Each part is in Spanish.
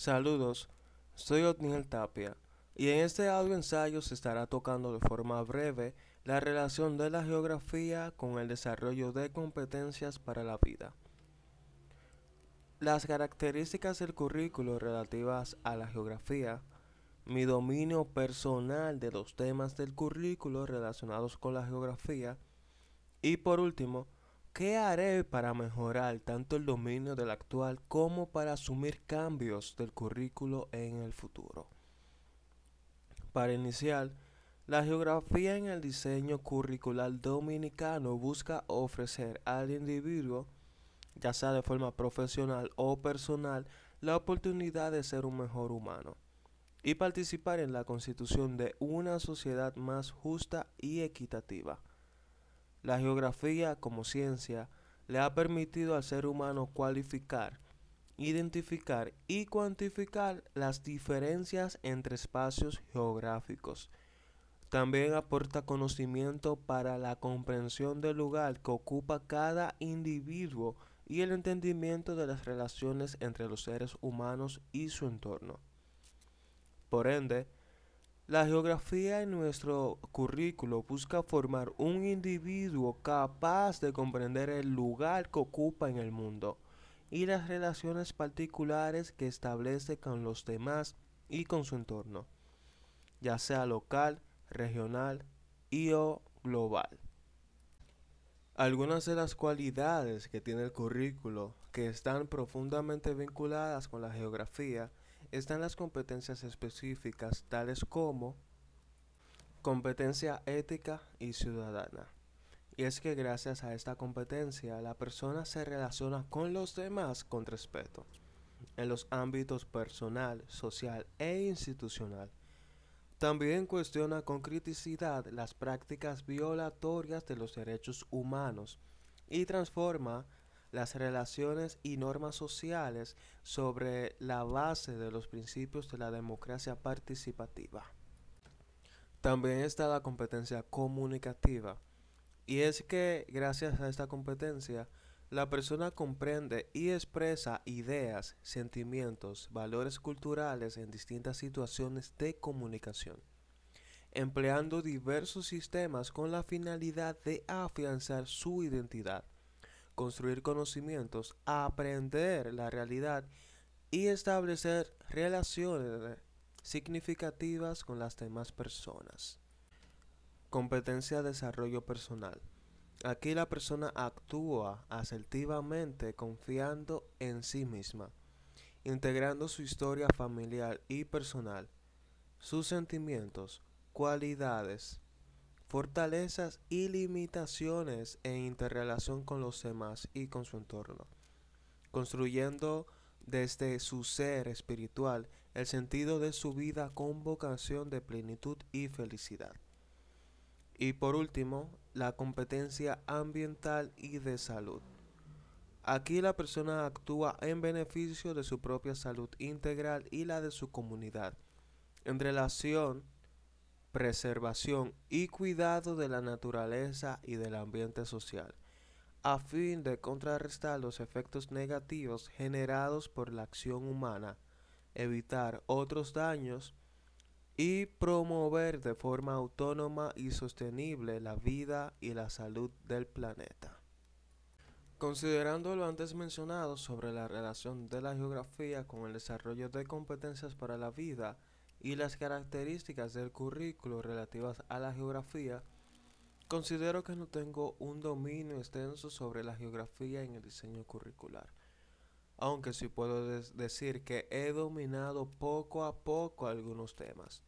Saludos, soy Otniel Tapia y en este audio ensayo se estará tocando de forma breve la relación de la geografía con el desarrollo de competencias para la vida. Las características del currículo relativas a la geografía, mi dominio personal de los temas del currículo relacionados con la geografía y por último, ¿Qué haré para mejorar tanto el dominio del actual como para asumir cambios del currículo en el futuro? Para iniciar, la geografía en el diseño curricular dominicano busca ofrecer al individuo, ya sea de forma profesional o personal, la oportunidad de ser un mejor humano y participar en la constitución de una sociedad más justa y equitativa. La geografía como ciencia le ha permitido al ser humano cualificar, identificar y cuantificar las diferencias entre espacios geográficos. También aporta conocimiento para la comprensión del lugar que ocupa cada individuo y el entendimiento de las relaciones entre los seres humanos y su entorno. Por ende, la geografía en nuestro currículo busca formar un individuo capaz de comprender el lugar que ocupa en el mundo y las relaciones particulares que establece con los demás y con su entorno, ya sea local, regional y o global. Algunas de las cualidades que tiene el currículo que están profundamente vinculadas con la geografía están las competencias específicas tales como competencia ética y ciudadana. Y es que gracias a esta competencia la persona se relaciona con los demás con respeto en los ámbitos personal, social e institucional. También cuestiona con criticidad las prácticas violatorias de los derechos humanos y transforma las relaciones y normas sociales sobre la base de los principios de la democracia participativa. También está la competencia comunicativa. Y es que gracias a esta competencia, la persona comprende y expresa ideas, sentimientos, valores culturales en distintas situaciones de comunicación, empleando diversos sistemas con la finalidad de afianzar su identidad construir conocimientos, aprender la realidad y establecer relaciones significativas con las demás personas. Competencia de desarrollo personal. Aquí la persona actúa asertivamente confiando en sí misma, integrando su historia familiar y personal, sus sentimientos, cualidades, fortalezas y limitaciones en interrelación con los demás y con su entorno, construyendo desde su ser espiritual el sentido de su vida con vocación de plenitud y felicidad. Y por último, la competencia ambiental y de salud. Aquí la persona actúa en beneficio de su propia salud integral y la de su comunidad, en relación preservación y cuidado de la naturaleza y del ambiente social, a fin de contrarrestar los efectos negativos generados por la acción humana, evitar otros daños y promover de forma autónoma y sostenible la vida y la salud del planeta. Considerando lo antes mencionado sobre la relación de la geografía con el desarrollo de competencias para la vida, y las características del currículo relativas a la geografía, considero que no tengo un dominio extenso sobre la geografía en el diseño curricular, aunque sí puedo decir que he dominado poco a poco algunos temas,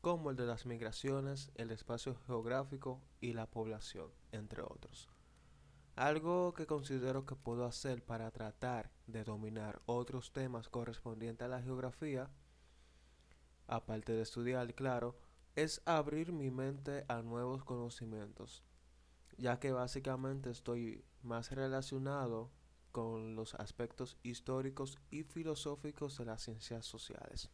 como el de las migraciones, el espacio geográfico y la población, entre otros. Algo que considero que puedo hacer para tratar de dominar otros temas correspondientes a la geografía aparte de estudiar, claro, es abrir mi mente a nuevos conocimientos, ya que básicamente estoy más relacionado con los aspectos históricos y filosóficos de las ciencias sociales.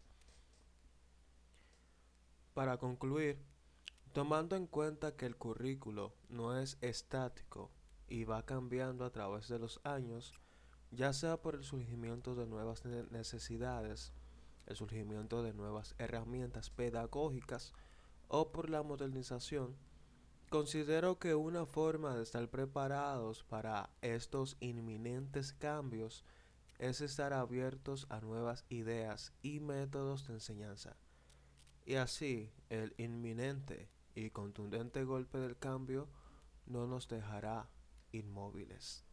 Para concluir, tomando en cuenta que el currículo no es estático y va cambiando a través de los años, ya sea por el surgimiento de nuevas necesidades, el surgimiento de nuevas herramientas pedagógicas o por la modernización, considero que una forma de estar preparados para estos inminentes cambios es estar abiertos a nuevas ideas y métodos de enseñanza. Y así el inminente y contundente golpe del cambio no nos dejará inmóviles.